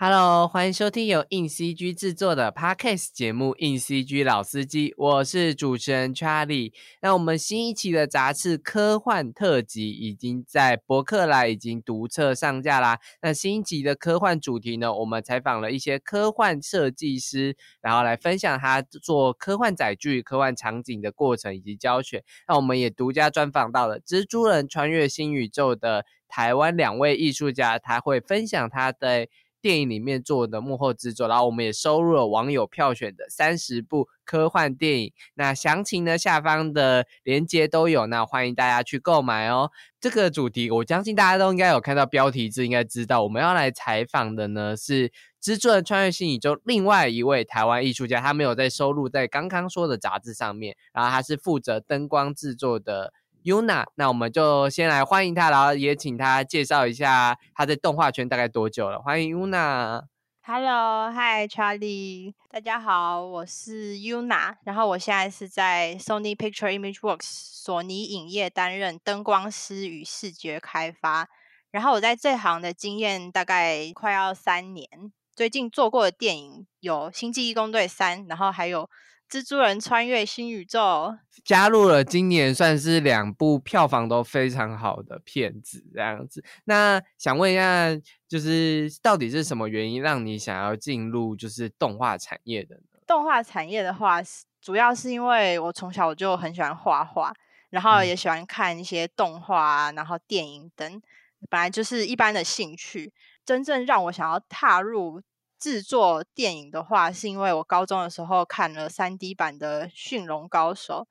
Hello，欢迎收听由硬 CG 制作的 Podcast 节目《硬 CG 老司机》，我是主持人 Charlie。那我们新一期的杂志科幻特辑已经在博客来已经独册上架啦。那新一集的科幻主题呢，我们采访了一些科幻设计师，然后来分享他做科幻载具、科幻场景的过程以及教学。那我们也独家专访到了《蜘蛛人穿越新宇宙》的台湾两位艺术家，他会分享他的。电影里面做的幕后制作，然后我们也收录了网友票选的三十部科幻电影。那详情呢，下方的链接都有，那欢迎大家去购买哦。这个主题，我相信大家都应该有看到标题字，应该知道我们要来采访的呢是《蜘蛛人穿越新宇宙》另外一位台湾艺术家，他没有在收录在刚刚说的杂志上面，然后他是负责灯光制作的。Yuna，那我们就先来欢迎他，然后也请他介绍一下他在动画圈大概多久了。欢迎 Yuna。Hello，Hi Charlie，大家好，我是 Yuna，然后我现在是在 Sony Picture Imageworks 索尼影业担任灯光师与视觉开发。然后我在这行的经验大概快要三年，最近做过的电影有《星际义工队三》，然后还有。蜘蛛人穿越新宇宙加入了今年算是两部票房都非常好的片子，这样子。那想问一下，就是到底是什么原因让你想要进入就是动画产业的呢？动画产业的话，主要是因为我从小就很喜欢画画，然后也喜欢看一些动画，然后电影等，本来就是一般的兴趣。真正让我想要踏入。制作电影的话，是因为我高中的时候看了三 D 版的《驯龙高手》，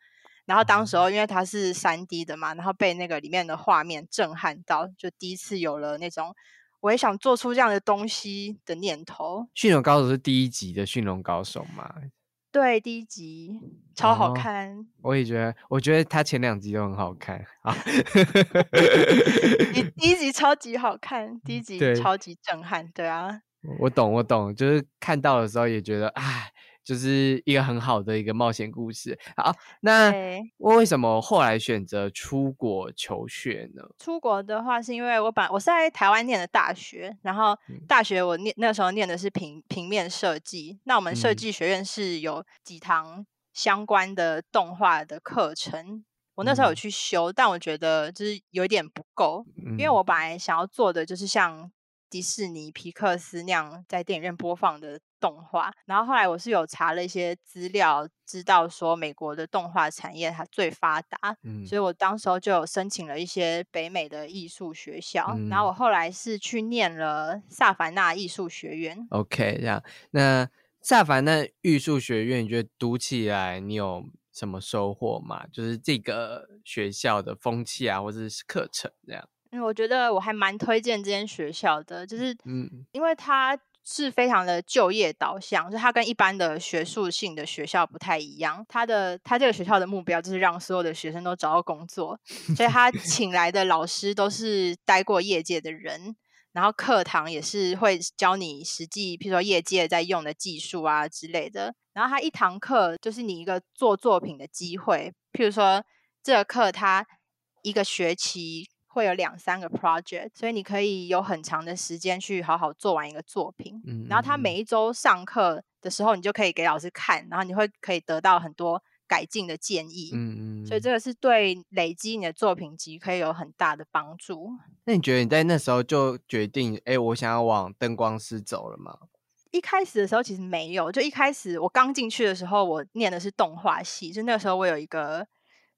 然后当时候因为它是三 D 的嘛，然后被那个里面的画面震撼到，就第一次有了那种我也想做出这样的东西的念头。《驯龙高手》是第一集的《驯龙高手》吗？对，第一集超好看。我也觉得，我觉得他前两集都很好看啊。第第一集超级好看，第一 集超级震撼，对啊。我懂，我懂，就是看到的时候也觉得，哎，就是一个很好的一个冒险故事。好，那为什么后来选择出国求学呢？出国的话，是因为我本我是在台湾念的大学，然后大学我念那时候念的是平平面设计。那我们设计学院是有几堂相关的动画的课程，我那时候有去修，但我觉得就是有一点不够，因为我本来想要做的就是像。迪士尼、皮克斯那样在电影院播放的动画，然后后来我是有查了一些资料，知道说美国的动画产业它最发达，嗯，所以我当时候就有申请了一些北美的艺术学校，然后我后来是去念了萨凡纳艺术学院。OK，这样，那萨凡纳艺术学院，你觉得读起来你有什么收获吗？就是这个学校的风气啊，或者是课程这样。嗯，我觉得我还蛮推荐这间学校的，就是嗯，因为它是非常的就业导向，就它跟一般的学术性的学校不太一样。它的它这个学校的目标就是让所有的学生都找到工作，所以他 请来的老师都是待过业界的人，然后课堂也是会教你实际，譬如说业界在用的技术啊之类的。然后他一堂课就是你一个做作品的机会，譬如说这个课他一个学期。会有两三个 project，所以你可以有很长的时间去好好做完一个作品。嗯，然后他每一周上课的时候，你就可以给老师看，然后你会可以得到很多改进的建议。嗯嗯，所以这个是对累积你的作品集可以有很大的帮助。那你觉得你在那时候就决定，哎，我想要往灯光师走了吗？一开始的时候其实没有，就一开始我刚进去的时候，我念的是动画系，就那个时候我有一个。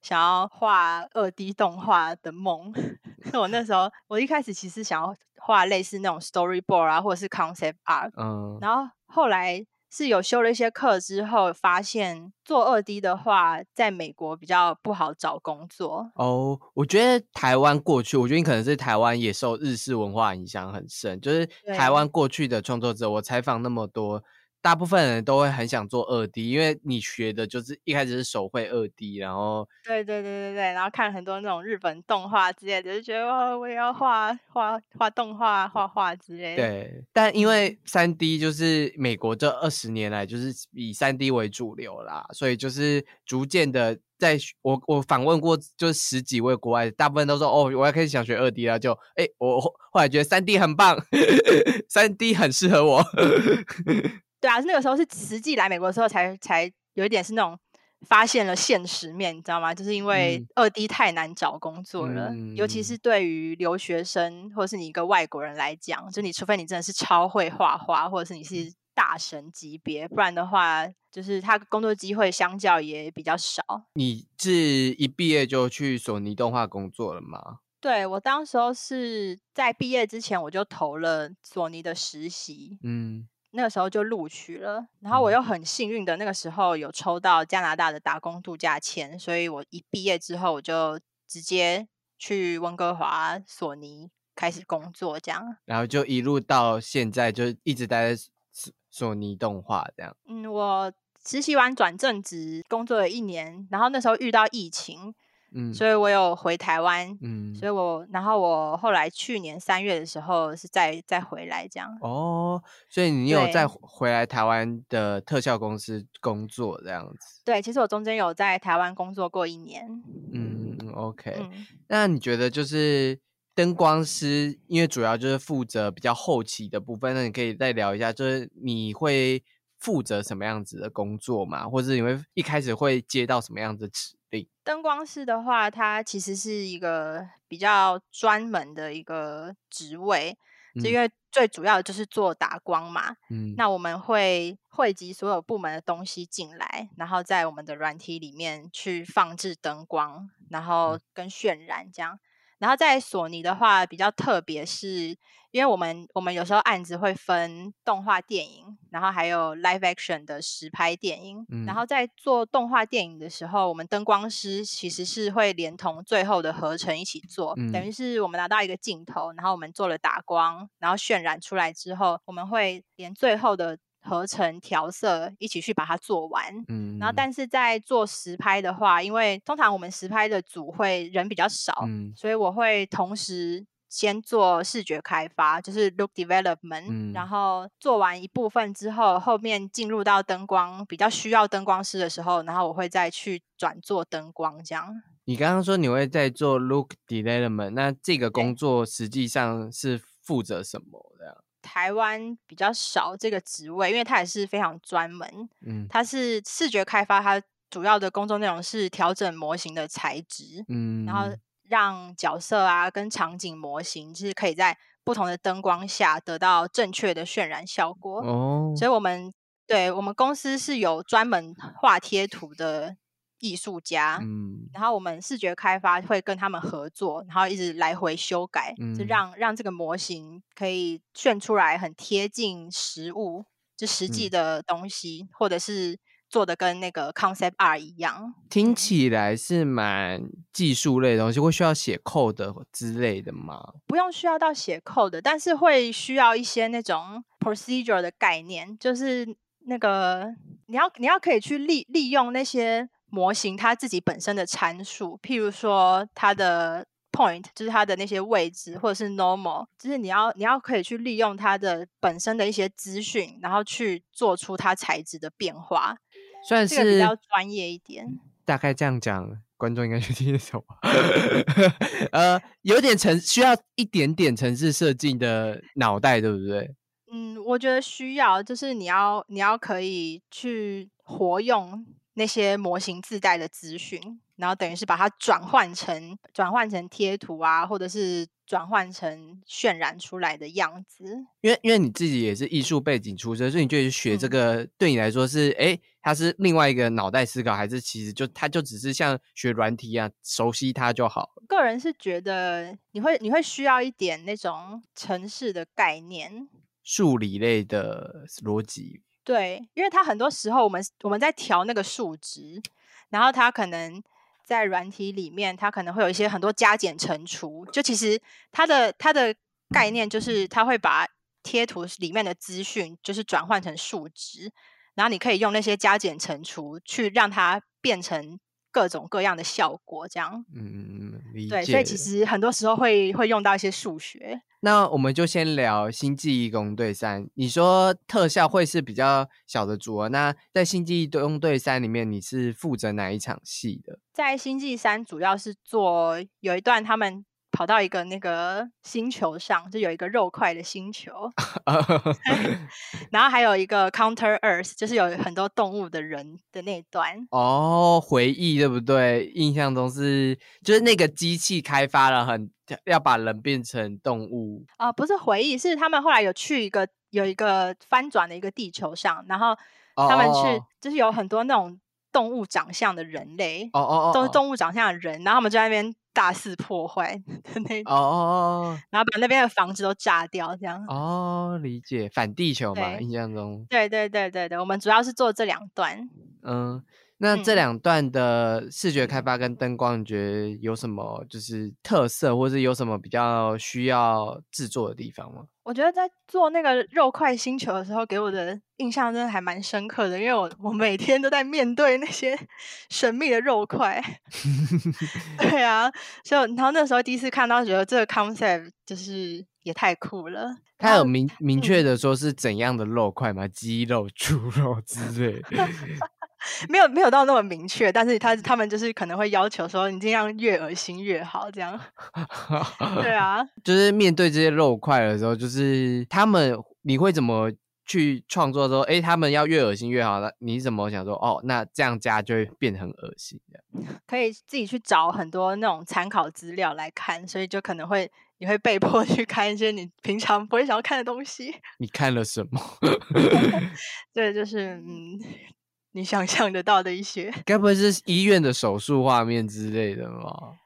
想要画二 D 动画的梦，我那时候我一开始其实想要画类似那种 storyboard 啊，或者是 concept art，嗯，然后后来是有修了一些课之后，发现做二 D 的话，在美国比较不好找工作。哦，我觉得台湾过去，我觉得你可能是台湾也受日式文化影响很深，就是台湾过去的创作者，我采访那么多。大部分人都会很想做二 D，因为你学的就是一开始是手绘二 D，然后对对对对对，然后看很多那种日本动画之类的，就觉得哇，我也要画画画动画、画画之类的。对，但因为三 D 就是美国这二十年来就是以三 D 为主流啦，所以就是逐渐的，在我我访问过就是十几位国外，大部分都说哦，我要开始想学二 D 了，就哎，我后来觉得三 D 很棒，三 D 很适合我。对啊，那个时候是实际来美国的时候，才才有一点是那种发现了现实面，你知道吗？就是因为二 D 太难找工作了，尤其是对于留学生或者是你一个外国人来讲，就你除非你真的是超会画画，或者是你是大神级别，不然的话，就是他工作机会相较也比较少。你是一毕业就去索尼动画工作了吗？对我当时候是在毕业之前我就投了索尼的实习，嗯。那个时候就录取了，然后我又很幸运的那个时候有抽到加拿大的打工度假签，所以我一毕业之后我就直接去温哥华索尼开始工作，这样。然后就一路到现在就一直待在索索尼动画这样。嗯，我实习完转正职工作了一年，然后那时候遇到疫情。嗯，所以我有回台湾，嗯，所以我然后我后来去年三月的时候是再再回来这样。哦，所以你有再回来台湾的特效公司工作这样子？对，其实我中间有在台湾工作过一年。嗯，OK。那你觉得就是灯光师，因为主要就是负责比较后期的部分，那你可以再聊一下，就是你会负责什么样子的工作嘛？或者你会一开始会接到什么样子指？灯光师的话，它其实是一个比较专门的一个职位，就因为最主要的就是做打光嘛。嗯，那我们会汇集所有部门的东西进来，然后在我们的软体里面去放置灯光，然后跟渲染这样。然后在索尼的话比较特别，是因为我们我们有时候案子会分动画电影，然后还有 live action 的实拍电影。然后在做动画电影的时候，我们灯光师其实是会连同最后的合成一起做，等于是我们拿到一个镜头，然后我们做了打光，然后渲染出来之后，我们会连最后的。合成调色一起去把它做完，嗯，然后但是在做实拍的话，因为通常我们实拍的组会人比较少，嗯，所以我会同时先做视觉开发，就是 look development，嗯。然后做完一部分之后，后面进入到灯光比较需要灯光师的时候，然后我会再去转做灯光这样。你刚刚说你会在做 look development，那这个工作实际上是负责什么的？台湾比较少这个职位，因为它也是非常专门。嗯，它是视觉开发，它主要的工作内容是调整模型的材质，嗯，然后让角色啊跟场景模型，就是可以在不同的灯光下得到正确的渲染效果。哦，所以我们对我们公司是有专门画贴图的。艺术家，嗯，然后我们视觉开发会跟他们合作，然后一直来回修改，就让让这个模型可以炫出来很贴近实物，就实际的东西，或者是做的跟那个 concept R 一样。听起来是蛮技术类的东西，会需要写 code 之类的吗？不用需要到写 code，但是会需要一些那种 procedure 的概念，就是那个你要你要可以去利利用那些。模型它自己本身的参数，譬如说它的 point，就是它的那些位置，或者是 normal，就是你要你要可以去利用它的本身的一些资讯，然后去做出它材质的变化，算是比较专业一点。大概这样讲，观众应该去听得懂。呃，有点城需要一点点城市设计的脑袋，对不对？嗯，我觉得需要，就是你要你要可以去活用。那些模型自带的资讯，然后等于是把它转换成转换成贴图啊，或者是转换成渲染出来的样子。因为因为你自己也是艺术背景出身，所以你觉得学这个对你来说是哎，它是另外一个脑袋思考，还是其实就它就只是像学软体一样熟悉它就好？个人是觉得你会你会需要一点那种城市的概念，数理类的逻辑。对，因为它很多时候我们我们在调那个数值，然后它可能在软体里面，它可能会有一些很多加减乘除。就其实它的它的概念就是它会把贴图里面的资讯就是转换成数值，然后你可以用那些加减乘除去让它变成各种各样的效果，这样。嗯理解。对，所以其实很多时候会会用到一些数学。那我们就先聊《星际义工队三》。你说特效会是比较小的组合，那在《星际义工队三》里面，你是负责哪一场戏的？在《星际三》主要是做有一段他们。跑到一个那个星球上，就有一个肉块的星球，然后还有一个 Counter Earth，就是有很多动物的人的那一段。哦，回忆对不对？印象中是就是那个机器开发了很要把人变成动物啊，不是回忆，是他们后来有去一个有一个翻转的一个地球上，然后他们去就是有很多那种动物长相的人类，哦哦哦，都是动物长相的人，然后他们就在那边。大肆破坏的那哦，然后把那边的房子都炸掉，这样哦，理解反地球嘛？印象中，对对对对对，我们主要是做这两段，嗯。那这两段的视觉开发跟灯光，你觉得有什么就是特色，或是有什么比较需要制作的地方吗？我觉得在做那个肉块星球的时候，给我的印象真的还蛮深刻的，因为我我每天都在面对那些 神秘的肉块。对啊，所以然后那时候第一次看到，觉得这个 concept 就是也太酷了。他有明明确的说是怎样的肉块吗？鸡肉、猪肉之类？没有没有到那么明确，但是他他们就是可能会要求说，你尽量越恶心越好，这样。对啊，就是面对这些肉块的时候，就是他们你会怎么去创作说，哎，他们要越恶心越好？那你怎么想说，哦，那这样加就会变得很恶心的？可以自己去找很多那种参考资料来看，所以就可能会你会被迫去看一些你平常不会想要看的东西。你看了什么？对，就是嗯。你想象得到的一些，该不会是医院的手术画面之类的吗？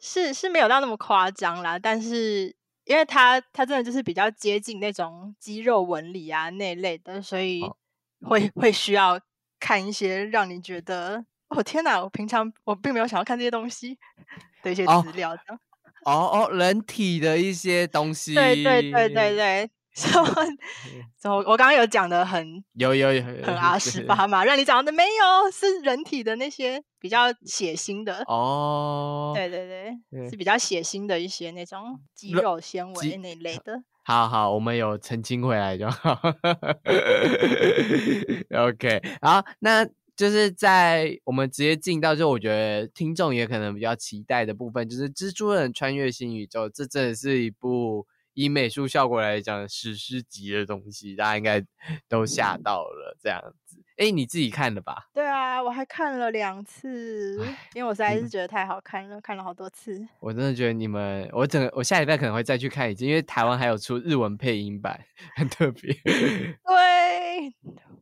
是是没有到那么夸张啦，但是因为它它真的就是比较接近那种肌肉纹理啊那类的，所以会会需要看一些让你觉得哦天哪，我平常我并没有想要看这些东西的一些资料的。哦哦，人体的一些东西，对对对对对。什么？我 我刚刚有讲的很有有有很阿十八嘛？让你讲的没有，是人体的那些比较血腥的哦。对对对，是比较血腥的一些那种肌肉纤维那类的。好好，我们有澄清回来就好。OK，好，那就是在我们直接进到就我觉得听众也可能比较期待的部分，就是《蜘蛛人穿越新宇宙》，这真的是一部。以美术效果来讲，史诗级的东西，大家应该都吓到了。这样子，哎，你自己看的吧？对啊，我还看了两次，因为我实在是觉得太好看了，看了好多次。我真的觉得你们，我整个我下礼拜可能会再去看一次，因为台湾还有出日文配音版，很特别。对，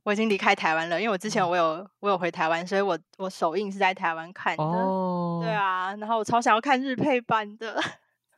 我已经离开台湾了，因为我之前我有我有回台湾，所以我我首映是在台湾看的。哦，对啊，然后我超想要看日配版的。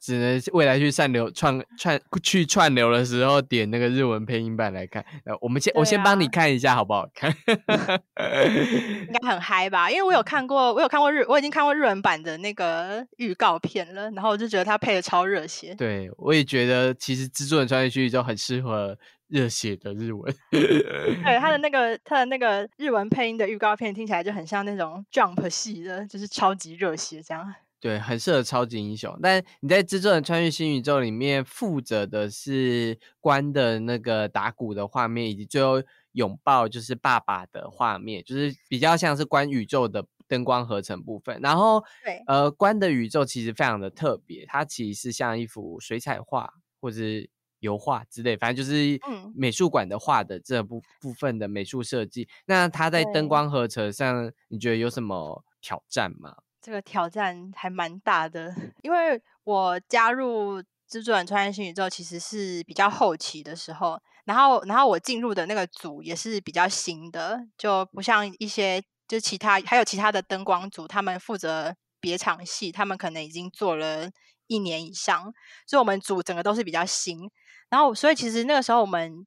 只能未来去串流串串去串流的时候点那个日文配音版来看。呃，我们先我先帮你看一下好不好看？应该很嗨吧？因为我有看过，我有看过日，我已经看过日文版的那个预告片了，然后我就觉得它配的超热血。对，我也觉得其实《制作人穿越剧》就很适合热血的日文。对，他的那个 他的那个日文配音的预告片听起来就很像那种 Jump 系的，就是超级热血这样。对，很适合超级英雄。但你在《蜘蛛人穿越新宇宙》里面负责的是关的那个打鼓的画面，以及最后拥抱就是爸爸的画面，就是比较像是关宇宙的灯光合成部分。然后，对，呃，关的宇宙其实非常的特别，它其实是像一幅水彩画或者是油画之类，反正就是美术馆的画的这部部分的美术设计。那它在灯光合成上，你觉得有什么挑战吗？这个挑战还蛮大的，因为我加入蜘蛛人穿越新宇宙其实是比较后期的时候，然后然后我进入的那个组也是比较新的，就不像一些就其他还有其他的灯光组，他们负责别场戏，他们可能已经做了一年以上，所以我们组整个都是比较新，然后所以其实那个时候我们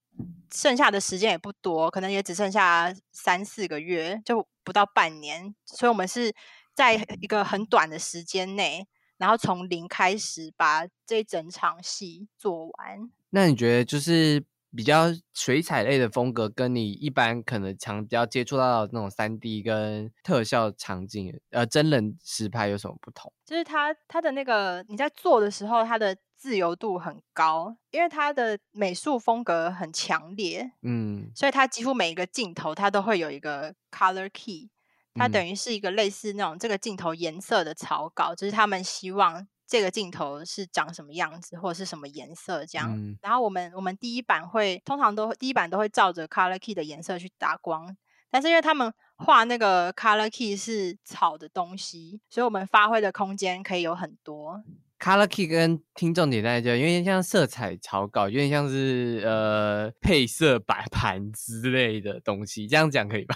剩下的时间也不多，可能也只剩下三四个月，就不到半年，所以我们是。在一个很短的时间内，然后从零开始把这整场戏做完。那你觉得，就是比较水彩类的风格，跟你一般可能常比较接触到那种三 D 跟特效场景，呃，真人实拍有什么不同？就是它它的那个你在做的时候，它的自由度很高，因为它的美术风格很强烈，嗯，所以它几乎每一个镜头它都会有一个 color key，它等于是一个类似那种这个镜头颜色的草稿，就是他们希望。这个镜头是长什么样子，或者是什么颜色这样。然后我们我们第一版会通常都第一版都会照着 color key 的颜色去打光，但是因为他们画那个 color key 是草的东西，所以我们发挥的空间可以有很多。Color key 跟听众点在就有点像色彩草稿，有点像是呃配色摆盘之类的东西，这样讲可以吧？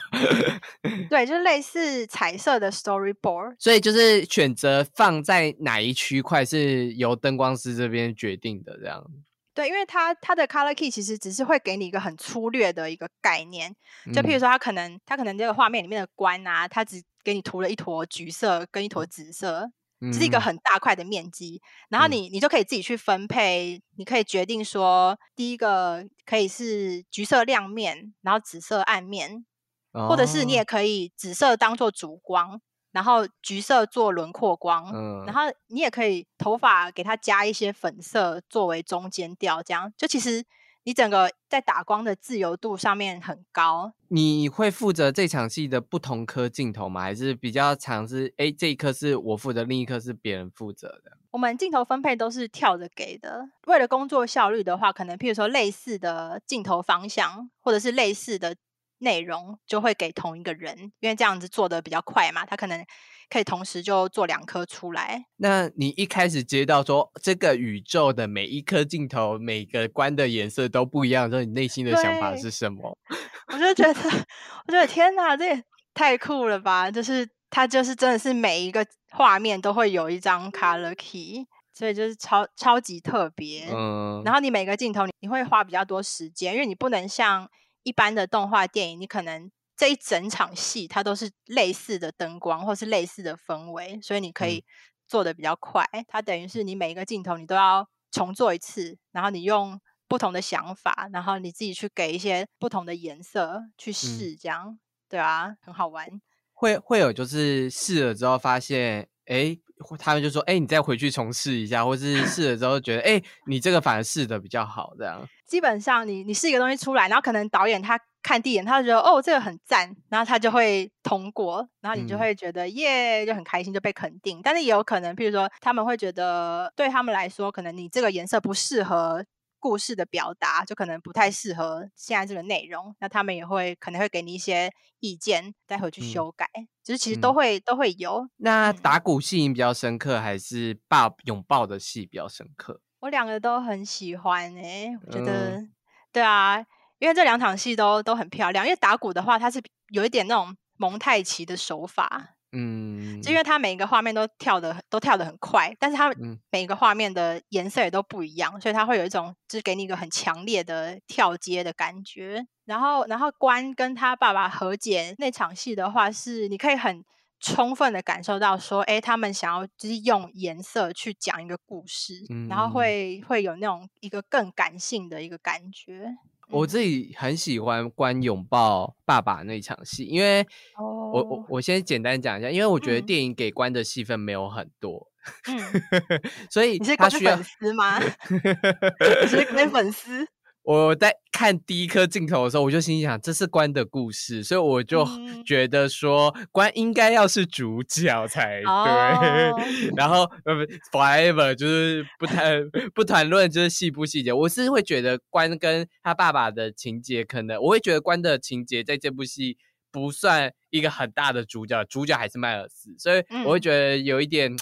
对，就是类似彩色的 storyboard。所以就是选择放在哪一区块是由灯光师这边决定的，这样。对，因为它它的 color key 其实只是会给你一个很粗略的一个概念，就譬如说，它可能它可能这个画面里面的关啊，它只给你涂了一坨橘色跟一坨紫色。是一个很大块的面积，然后你你就可以自己去分配，你可以决定说，第一个可以是橘色亮面，然后紫色暗面，或者是你也可以紫色当做主光，然后橘色做轮廓光，然后你也可以头发给它加一些粉色作为中间调，这样。就其实。你整个在打光的自由度上面很高。你会负责这场戏的不同颗镜头吗？还是比较常是哎这一颗是我负责，另一颗是别人负责的？我们镜头分配都是跳着给的。为了工作效率的话，可能譬如说类似的镜头方向，或者是类似的内容，就会给同一个人，因为这样子做的比较快嘛。他可能。可以同时就做两颗出来。那你一开始接到说这个宇宙的每一颗镜头、每个关的颜色都不一样，说你内心的想法是什么？我就觉得，我觉得天哪，这也太酷了吧！就是它就是真的是每一个画面都会有一张 color key，所以就是超超级特别。嗯。然后你每个镜头你你会花比较多时间，因为你不能像一般的动画电影，你可能。这一整场戏，它都是类似的灯光，或是类似的氛围，所以你可以做的比较快。它等于是你每一个镜头，你都要重做一次，然后你用不同的想法，然后你自己去给一些不同的颜色去试，这样对啊，很好玩。会会有就是试了之后发现，哎。他们就说：“哎，你再回去重试一下，或是试了之后觉得，哎，你这个反而试的比较好，这样。基本上，你你试一个东西出来，然后可能导演他看第一眼，他就觉得哦，这个很赞，然后他就会通过，然后你就会觉得耶，就很开心，就被肯定。但是也有可能，譬如说他们会觉得，对他们来说，可能你这个颜色不适合。”故事的表达就可能不太适合现在这个内容，那他们也会可能会给你一些意见，待会去修改。就是其实都会都会有。那打鼓戏比较深刻，还是抱拥抱的戏比较深刻？我两个都很喜欢诶，我觉得对啊，因为这两场戏都都很漂亮。因为打鼓的话，它是有一点那种蒙太奇的手法。嗯，就因为它每一个画面都跳的都跳的很快，但是它每一个画面的颜色也都不一样，所以它会有一种就是给你一个很强烈的跳接的感觉。然后，然后关跟他爸爸和解那场戏的话，是你可以很充分的感受到说，哎，他们想要就是用颜色去讲一个故事，然后会会有那种一个更感性的一个感觉。我自己很喜欢关拥抱爸爸那场戏，因为我我我先简单讲一下，因为我觉得电影给关的戏份没有很多，嗯，所以他需要粉丝吗？你是关粉丝。我在看第一颗镜头的时候，我就心想这是关的故事，所以我就觉得说关应该要是主角才对。然后呃，forever 就是不谈不谈论就是细不细节，我是会觉得关跟他爸爸的情节，可能我会觉得关的情节在这部戏不算一个很大的主角，主角还是迈尔斯，所以我会觉得有一点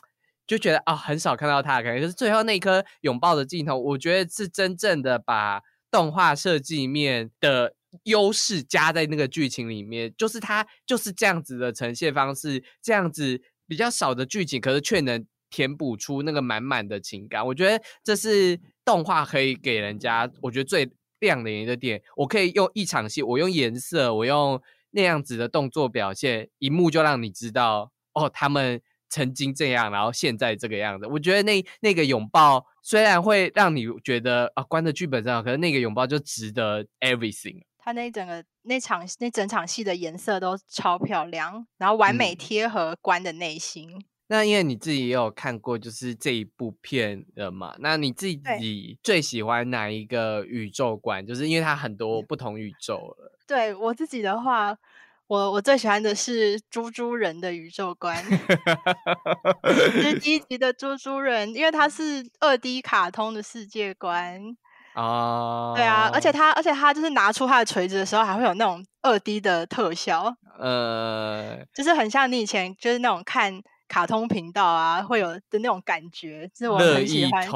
就觉得啊，很少看到他的感觉。可是最后那一颗拥抱的镜头，我觉得是真正的把。动画设计面的优势加在那个剧情里面，就是它就是这样子的呈现方式，这样子比较少的剧情，可是却能填补出那个满满的情感。我觉得这是动画可以给人家，我觉得最亮的一个点。我可以用一场戏，我用颜色，我用那样子的动作表现，一幕就让你知道，哦，他们曾经这样，然后现在这个样子。我觉得那那个拥抱。虽然会让你觉得啊，关的剧本真好，可是那个拥抱就值得 everything。他那整个那场那整场戏的颜色都超漂亮，然后完美贴合关的内心。那因为你自己也有看过，就是这一部片了嘛，那你自己最喜欢哪一个宇宙观？就是因为它很多不同宇宙了。对我自己的话，我我最喜欢的是猪猪人的宇宙观，是第一集的猪猪人，因为它是二 D 卡通的世界观啊。对啊，而且他而且他就是拿出他的锤子的时候，还会有那种二 D 的特效，呃，就是很像你以前就是那种看。卡通频道啊，会有的那种感觉，是我很喜欢。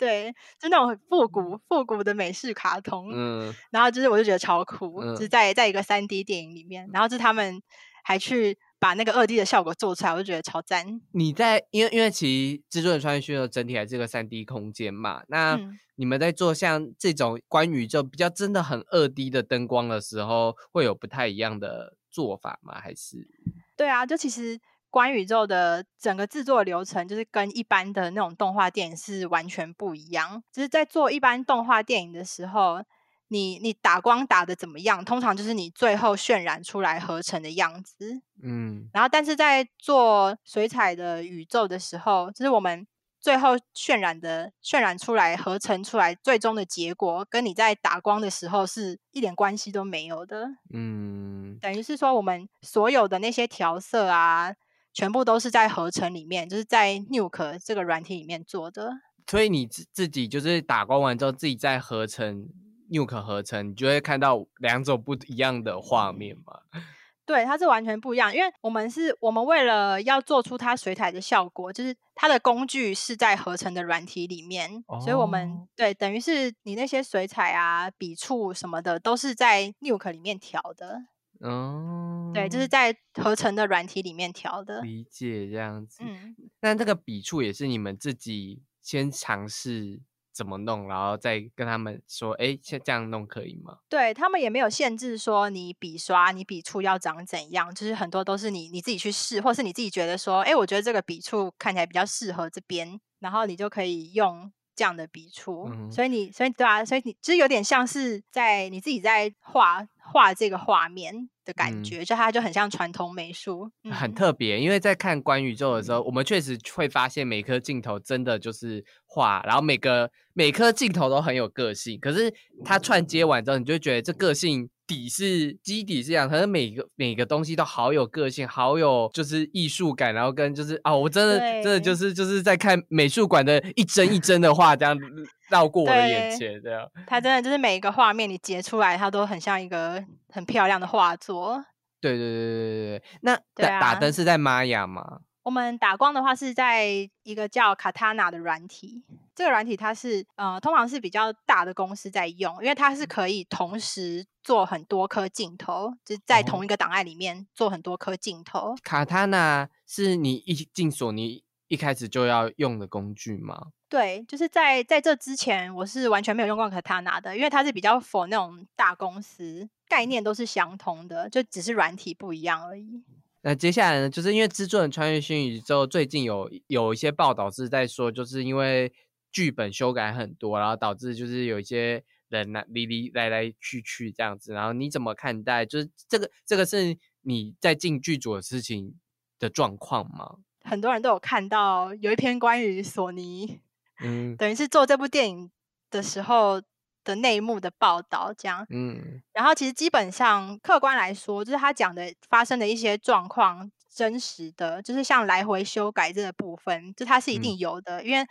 对，就那种很复古复古的美式卡通。嗯，然后就是我就觉得超酷，就是在在一个三 D 电影里面，然后就是他们还去把那个二 D 的效果做出来，我就觉得超赞。你在因为因为其实制作人穿越需要整体还是个三 D 空间嘛，那你们在做像这种关于就比较真的很二 D 的灯光的时候，会有不太一样的做法吗？还是？对啊，就其实。关宇宙的整个制作流程，就是跟一般的那种动画电影是完全不一样。就是在做一般动画电影的时候，你你打光打的怎么样，通常就是你最后渲染出来合成的样子。嗯，然后但是在做水彩的宇宙的时候，就是我们最后渲染的渲染出来合成出来最终的结果，跟你在打光的时候是一点关系都没有的。嗯，等于是说我们所有的那些调色啊。全部都是在合成里面，就是在 Nuke 这个软体里面做的。所以你自自己就是打光完之后，自己再合成 Nuke 合成，你就会看到两种不一样的画面嘛？对，它是完全不一样，因为我们是我们为了要做出它水彩的效果，就是它的工具是在合成的软体里面，所以我们对等于是你那些水彩啊、笔触什么的，都是在 Nuke 里面调的。哦，对，就是在合成的软体里面调的，理解这样子。嗯，那这个笔触也是你们自己先尝试怎么弄，然后再跟他们说，哎，像这样弄可以吗？对他们也没有限制说你笔刷、你笔触要长怎样，就是很多都是你你自己去试，或是你自己觉得说，哎，我觉得这个笔触看起来比较适合这边，然后你就可以用。这样的笔触，所以你，所以对啊，所以你其实有点像是在你自己在画画这个画面的感觉，就它就很像传统美术，很特别。因为在看关宇宙的时候，我们确实会发现每颗镜头真的就是画，然后每个每颗镜头都很有个性。可是它串接完之后，你就觉得这个性。底是基底是这样，可是每个每个东西都好有个性，好有就是艺术感，然后跟就是啊，我真的真的就是就是在看美术馆的一帧一帧的画，这样 绕过我的眼前，这样。它真的就是每一个画面你截出来，它都很像一个很漂亮的画作。对对对对对对。那打打灯是在玛雅吗？我们打光的话是在一个叫 Katana 的软体，这个软体它是呃通常是比较大的公司在用，因为它是可以同时做很多颗镜头，就在同一个档案里面做很多颗镜头。Katana 是你一进索尼一开始就要用的工具吗？对，就是在在这之前我是完全没有用过 Katana 的，因为它是比较 for 那种大公司，概念都是相同的，就只是软体不一样而已。那接下来呢？就是因为《制作人穿越新宇宙》最近有有一些报道是在说，就是因为剧本修改很多，然后导致就是有一些人来离离来来去去这样子。然后你怎么看待？就是这个这个是你在进剧组的事情的状况吗？很多人都有看到有一篇关于索尼，嗯，等于是做这部电影的时候。的内幕的报道，这样，嗯，然后其实基本上客观来说，就是他讲的发生的一些状况，真实的，就是像来回修改这个部分，就它是一定有的，因为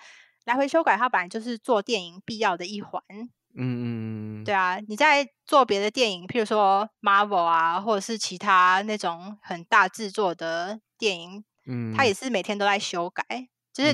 来回修改它本来就是做电影必要的一环，嗯嗯对啊，你在做别的电影，譬如说 Marvel 啊，或者是其他那种很大制作的电影，嗯，它也是每天都在修改，就是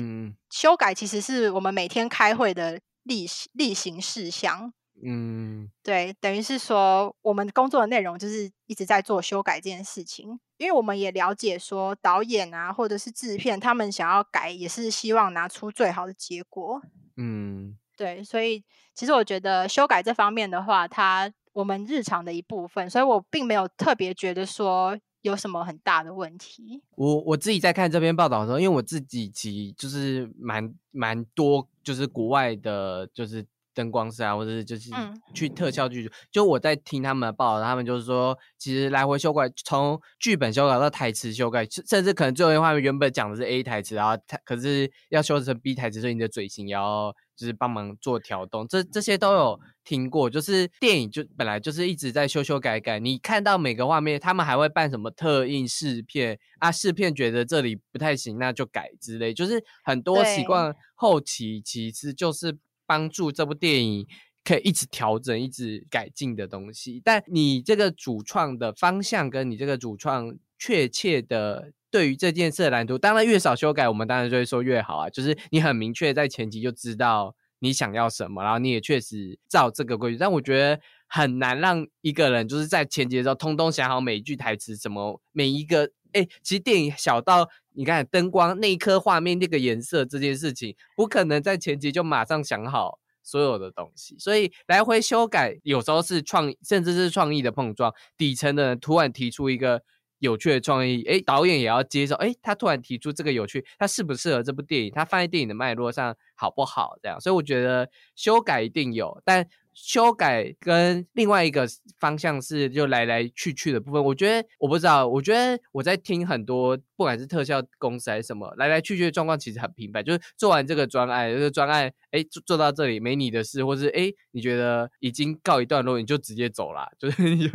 修改其实是我们每天开会的。例例行事项，嗯，对，等于是说我们工作的内容就是一直在做修改这件事情，因为我们也了解说导演啊或者是制片他们想要改也是希望拿出最好的结果，嗯，对，所以其实我觉得修改这方面的话，它我们日常的一部分，所以我并没有特别觉得说。有什么很大的问题？我我自己在看这篇报道的时候，因为我自己其实就是蛮蛮多就是国外的，就是。灯光师啊，或者是就是去特效剧组，就我在听他们的报道，他们就是说，其实来回修改，从剧本修改到台词修改，甚至可能最后一画面原本讲的是 A 台词，然后他可是要修成 B 台词，所以你的嘴型也要就是帮忙做调动，这这些都有听过。就是电影就本来就是一直在修修改改，你看到每个画面，他们还会办什么特映试片啊？试片觉得这里不太行，那就改之类，就是很多习惯后期其实就是。帮助这部电影可以一直调整、一直改进的东西，但你这个主创的方向跟你这个主创确切的对于这件事的蓝图，当然越少修改，我们当然就会说越好啊。就是你很明确在前期就知道你想要什么，然后你也确实照这个规矩。但我觉得很难让一个人就是在前期的时候通通想好每一句台词，怎么每一个哎，其实电影小到。你看灯光那一颗画面那个颜色这件事情，不可能在前期就马上想好所有的东西，所以来回修改有时候是创，甚至是创意的碰撞。底层的人突然提出一个有趣的创意，哎，导演也要接受，哎，他突然提出这个有趣，他适不适合这部电影？他放在电影的脉络上好不好？这样，所以我觉得修改一定有，但。修改跟另外一个方向是就来来去去的部分，我觉得我不知道，我觉得我在听很多不管是特效公司还是什么来来去去的状况其实很平凡，就是做完这个专案，这个专案哎做做到这里没你的事，或是哎你觉得已经告一段落，你就直接走了，就是你就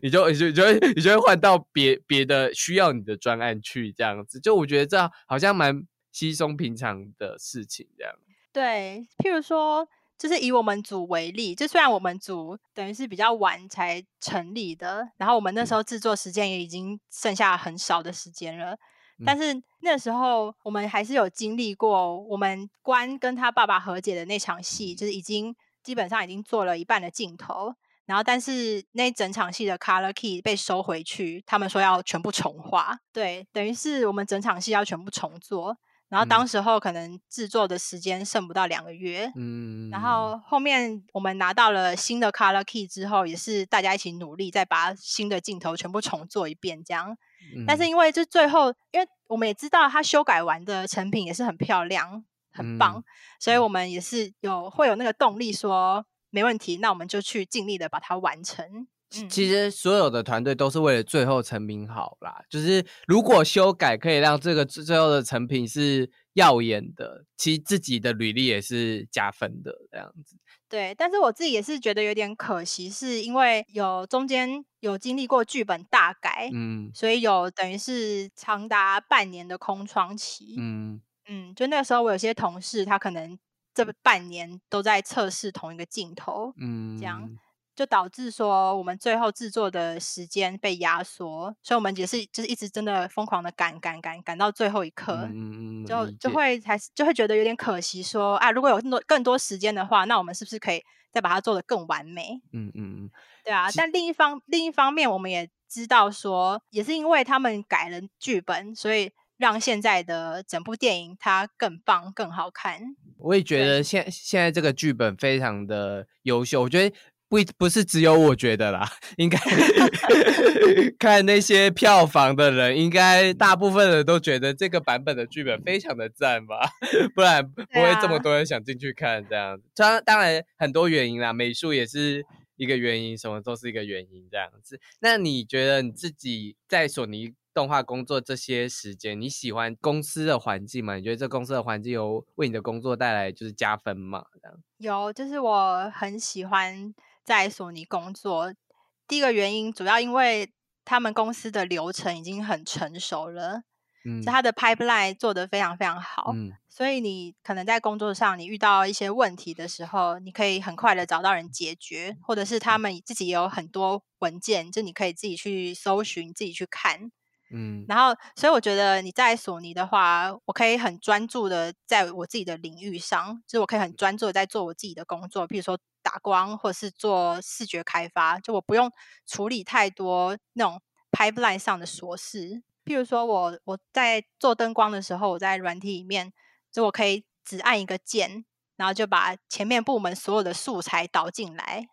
你就你就你就会换到别别的需要你的专案去这样子，就我觉得这好像蛮稀松平常的事情这样。对，譬如说。就是以我们组为例，就虽然我们组等于是比较晚才成立的，然后我们那时候制作时间也已经剩下很少的时间了，但是那时候我们还是有经历过，我们关跟他爸爸和解的那场戏，就是已经基本上已经做了一半的镜头，然后但是那整场戏的 color key 被收回去，他们说要全部重画，对，等于是我们整场戏要全部重做。然后当时候可能制作的时间剩不到两个月，嗯，然后后面我们拿到了新的 color key 之后，也是大家一起努力，再把新的镜头全部重做一遍，这样。但是因为就最后，因为我们也知道它修改完的成品也是很漂亮、很棒，所以我们也是有会有那个动力说没问题，那我们就去尽力的把它完成。其实所有的团队都是为了最后成品好啦。就是如果修改可以让这个最后的成品是耀眼的，其实自己的履历也是加分的这样子。对，但是我自己也是觉得有点可惜，是因为有中间有经历过剧本大改，嗯，所以有等于是长达半年的空窗期。嗯嗯，就那个时候我有些同事，他可能这半年都在测试同一个镜头，嗯，这样。就导致说我们最后制作的时间被压缩，所以我们也是就是一直真的疯狂的赶赶赶赶到最后一刻，嗯就就会还是就会觉得有点可惜，说啊，如果有更多更多时间的话，那我们是不是可以再把它做得更完美？嗯嗯嗯，对啊。但另一方另一方面，我们也知道说，也是因为他们改了剧本，所以让现在的整部电影它更棒更好看。我也觉得现现在这个剧本非常的优秀，我觉得。不不是只有我觉得啦，应该看那些票房的人，应该大部分人都觉得这个版本的剧本非常的赞吧，不然不会这么多人想进去看这样子。当当然很多原因啦，美术也是一个原因，什么都是一个原因这样子。那你觉得你自己在索尼动画工作这些时间，你喜欢公司的环境吗？你觉得这公司的环境有为你的工作带来就是加分吗？这样有，就是我很喜欢。在索尼工作，第一个原因主要因为他们公司的流程已经很成熟了，嗯，他的 pipeline 做得非常非常好，嗯，所以你可能在工作上你遇到一些问题的时候，你可以很快的找到人解决，或者是他们自己有很多文件，就你可以自己去搜寻、自己去看，嗯，然后所以我觉得你在索尼的话，我可以很专注的在我自己的领域上，就是我可以很专注的在做我自己的工作，比如说。打光或者是做视觉开发，就我不用处理太多那种 pipeline 上的琐事。譬如说，我我在做灯光的时候，我在软体里面，就我可以只按一个键，然后就把前面部门所有的素材导进来。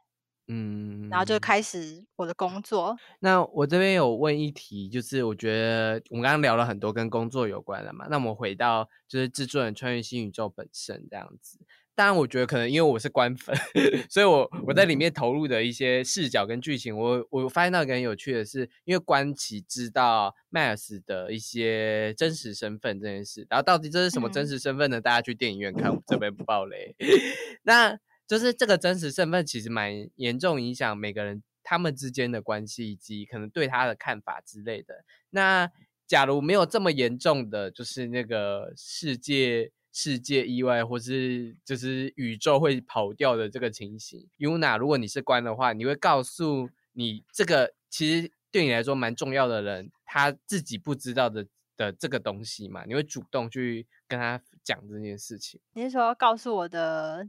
嗯，然后就开始我的工作。那我这边有问一题，就是我觉得我们刚刚聊了很多跟工作有关的嘛，那我们回到就是制作人穿越新宇宙本身这样子。当然，我觉得可能因为我是官粉，所以我我在里面投入的一些视角跟剧情，我我发现到一个很有趣的是，因为关奇知道迈尔斯的一些真实身份这件事，然后到底这是什么真实身份呢？大家去电影院看，我这边不爆雷。那就是这个真实身份其实蛮严重影响每个人他们之间的关系以及可能对他的看法之类的。那假如没有这么严重的，就是那个世界。世界意外，或是就是宇宙会跑掉的这个情形，UNA，如果你是官的话，你会告诉你这个其实对你来说蛮重要的人，他自己不知道的的这个东西嘛？你会主动去跟他讲这件事情？你是说告诉我的？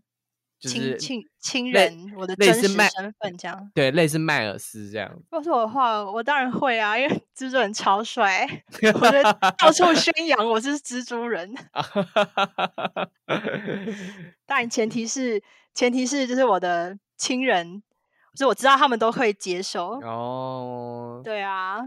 亲亲亲人，我的真实身份这样，对，类似迈尔斯这样。如果是我的话，我当然会啊，因为 蜘蛛人超帅，我觉得到处宣扬我是蜘蛛人。当然，前提是前提是就是我的亲人，就是我知道他们都会接受。哦，对啊，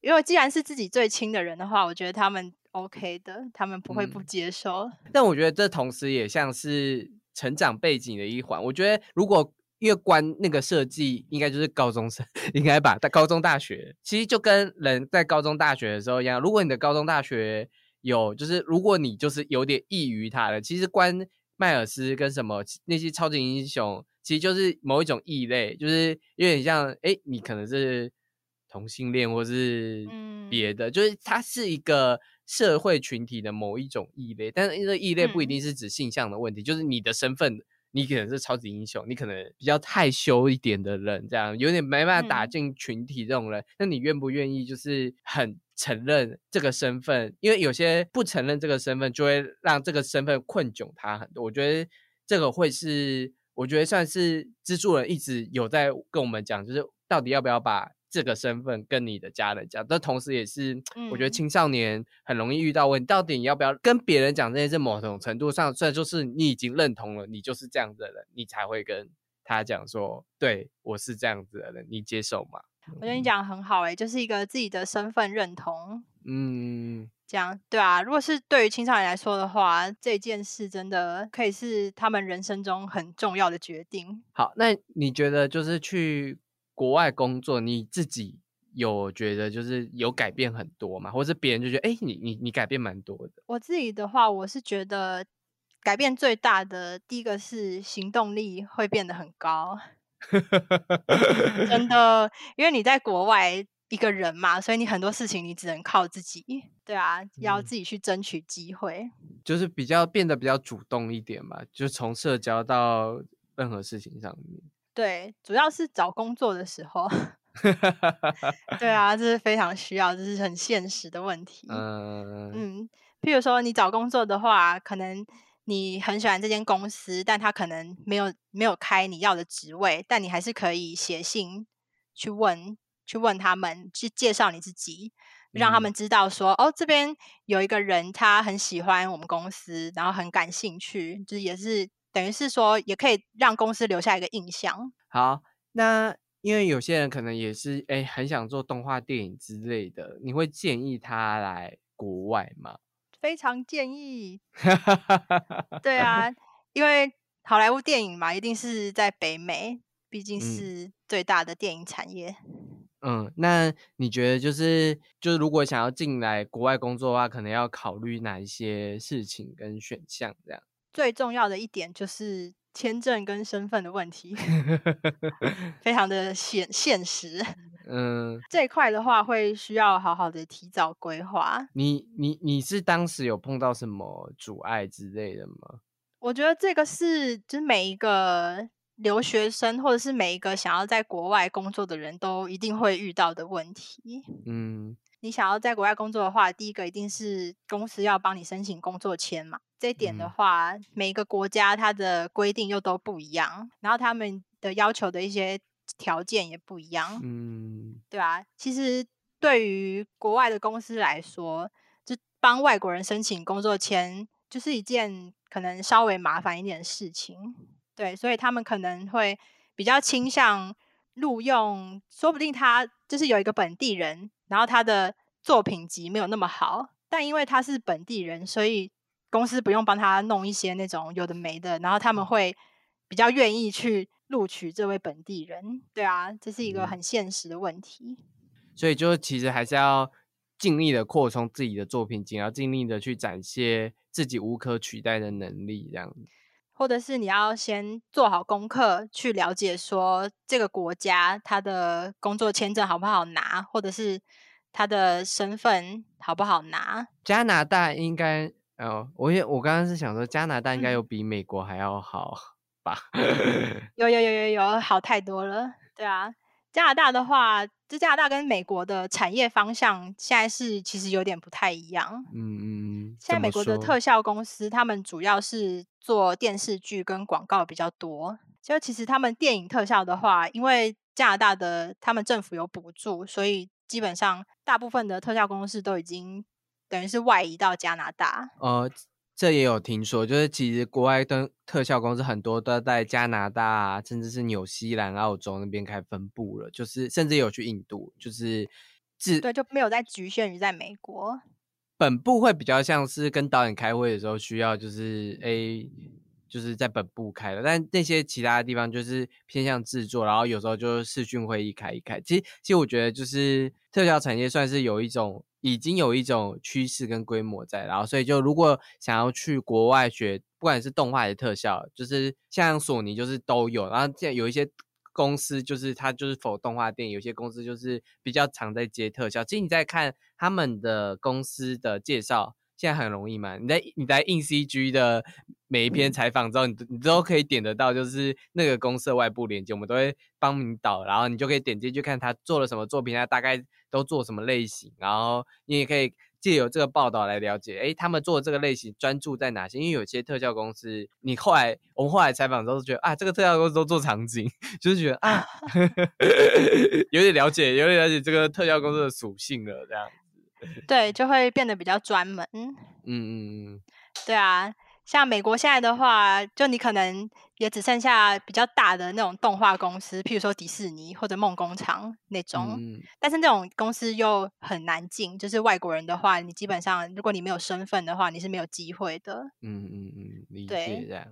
因为既然是自己最亲的人的话，我觉得他们 OK 的，他们不会不接受。但我觉得这同时也像是。成长背景的一环，我觉得如果越关那个设计，应该就是高中生，应该吧？在高中大学，其实就跟人在高中大学的时候一样。如果你的高中大学有，就是如果你就是有点异于他的，其实关迈尔斯跟什么那些超级英雄，其实就是某一种异类，就是有点像，哎，你可能是同性恋或是别的，就是它是一个。社会群体的某一种异类，但是这个异类不一定是指性向的问题，就是你的身份，你可能是超级英雄，你可能比较害羞一点的人，这样有点没办法打进群体这种人，那你愿不愿意就是很承认这个身份？因为有些不承认这个身份，就会让这个身份困窘他很多。我觉得这个会是，我觉得算是蜘蛛人一直有在跟我们讲，就是到底要不要把。这个身份跟你的家人讲，但同时也是，我觉得青少年很容易遇到问题。到底你要不要跟别人讲这件事？某种程度上，虽然就是你已经认同了，你就是这样子的人，你才会跟他讲说，对我是这样子的人，你接受吗？我觉得你讲很好，哎，就是一个自己的身份认同。嗯，这样对啊。如果是对于青少年来说的话，这件事真的可以是他们人生中很重要的决定。好，那你觉得就是去？国外工作，你自己有觉得就是有改变很多吗？或者是别人就觉得，哎，你你你改变蛮多的。我自己的话，我是觉得改变最大的第一个是行动力会变得很高，真 的，因为你在国外一个人嘛，所以你很多事情你只能靠自己，对啊，要自己去争取机会，就是比较变得比较主动一点嘛，就从社交到任何事情上面。对，主要是找工作的时候，对 啊，这是非常需要，这是很现实的问题。嗯嗯，譬如说你找工作的话，可能你很喜欢这间公司，但他可能没有没有开你要的职位，但你还是可以写信去问，去问他们，去介绍你自己，让他们知道说，哦，这边有一个人，他很喜欢我们公司，然后很感兴趣，就是也是。等于是说，也可以让公司留下一个印象。好，那因为有些人可能也是哎，很想做动画电影之类的，你会建议他来国外吗？非常建议。对啊，因为好莱坞电影嘛，一定是在北美，毕竟是最大的电影产业。嗯，那你觉得就是就是如果想要进来国外工作的话，可能要考虑哪一些事情跟选项这样？最重要的一点就是签证跟身份的问题，非常的现现实。嗯，这一块的话会需要好好的提早规划。你你你是当时有碰到什么阻碍之类的吗？我觉得这个是就是每一个留学生或者是每一个想要在国外工作的人都一定会遇到的问题。嗯。你想要在国外工作的话，第一个一定是公司要帮你申请工作签嘛。这一点的话，每一个国家它的规定又都不一样，然后他们的要求的一些条件也不一样。嗯，对啊。其实对于国外的公司来说，就帮外国人申请工作签，就是一件可能稍微麻烦一点的事情。对，所以他们可能会比较倾向录用，说不定他就是有一个本地人。然后他的作品集没有那么好，但因为他是本地人，所以公司不用帮他弄一些那种有的没的，然后他们会比较愿意去录取这位本地人。对啊，这是一个很现实的问题。所以就其实还是要尽力的扩充自己的作品集，要尽力的去展现自己无可取代的能力，这样子。或者是你要先做好功课，去了解说这个国家它的工作签证好不好拿，或者是他的身份好不好拿。加拿大应该，哦，我也我刚刚是想说，加拿大应该有比美国还要好吧？有有有有有，好太多了。对啊。加拿大的话，就加拿大跟美国的产业方向现在是其实有点不太一样。嗯嗯嗯。现在美国的特效公司，他们主要是做电视剧跟广告比较多。就其实他们电影特效的话，因为加拿大的他们政府有补助，所以基本上大部分的特效公司都已经等于是外移到加拿大。呃。这也有听说，就是其实国外的特效公司很多都在加拿大，甚至是纽西兰、澳洲那边开分部了，就是甚至有去印度，就是自对就没有在局限于在美国。本部会比较像是跟导演开会的时候需要，就是 A 就是在本部开的，但那些其他的地方就是偏向制作，然后有时候就视讯会议开一开。其实，其实我觉得就是特效产业算是有一种。已经有一种趋势跟规模在，然后所以就如果想要去国外学，不管是动画还是特效，就是像索尼就是都有，然后现在有一些公司就是它就是否动画电影，有些公司就是比较常在接特效。其实你在看他们的公司的介绍，现在很容易嘛，你在你在印 CG 的每一篇采访之后，你你都可以点得到，就是那个公司的外部链接，我们都会帮你导，然后你就可以点进去看他做了什么作品，他大概。都做什么类型？然后你也可以借由这个报道来了解，哎，他们做这个类型专注在哪些？因为有些特效公司，你后来我们后来采访之后觉得啊，这个特效公司都做场景，就是觉得啊，有点了解，有点了解这个特效公司的属性了，这样子。对，就会变得比较专门。嗯嗯嗯，对啊。像美国现在的话，就你可能也只剩下比较大的那种动画公司，譬如说迪士尼或者梦工厂那种。嗯。但是那种公司又很难进，就是外国人的话，你基本上如果你没有身份的话，你是没有机会的。嗯嗯嗯，理解这样。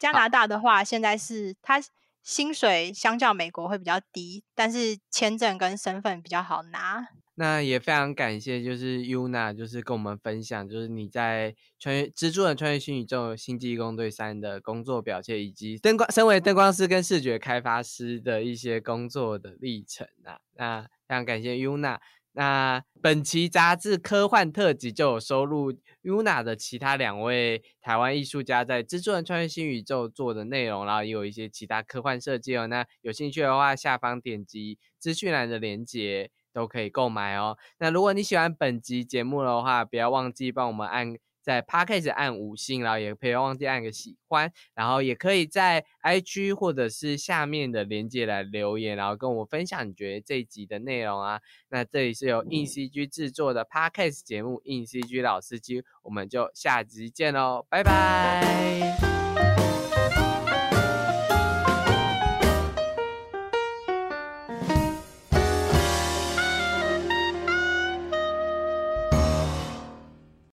加拿大的话，现在是它薪水相较美国会比较低，但是签证跟身份比较好拿。那也非常感谢，就是 Yuna，就是跟我们分享，就是你在穿越蜘蛛人穿越新宇宙星际工队三的工作表现，以及灯光身为灯光师跟视觉开发师的一些工作的历程啊。那非常感谢 Yuna。那本期杂志科幻特辑就有收录 Yuna 的其他两位台湾艺术家在蜘蛛人穿越新宇宙做的内容，然后也有一些其他科幻设计哦。那有兴趣的话，下方点击资讯栏的链接。都可以购买哦。那如果你喜欢本集节目的话，不要忘记帮我们按在 Podcast 按五星，然后也不要忘记按个喜欢，然后也可以在 IG 或者是下面的链接来留言，然后跟我分享你觉得这一集的内容啊。那这里是由硬 CG 制作的 Podcast 节目，硬 CG 老司机，我们就下集见喽，拜拜。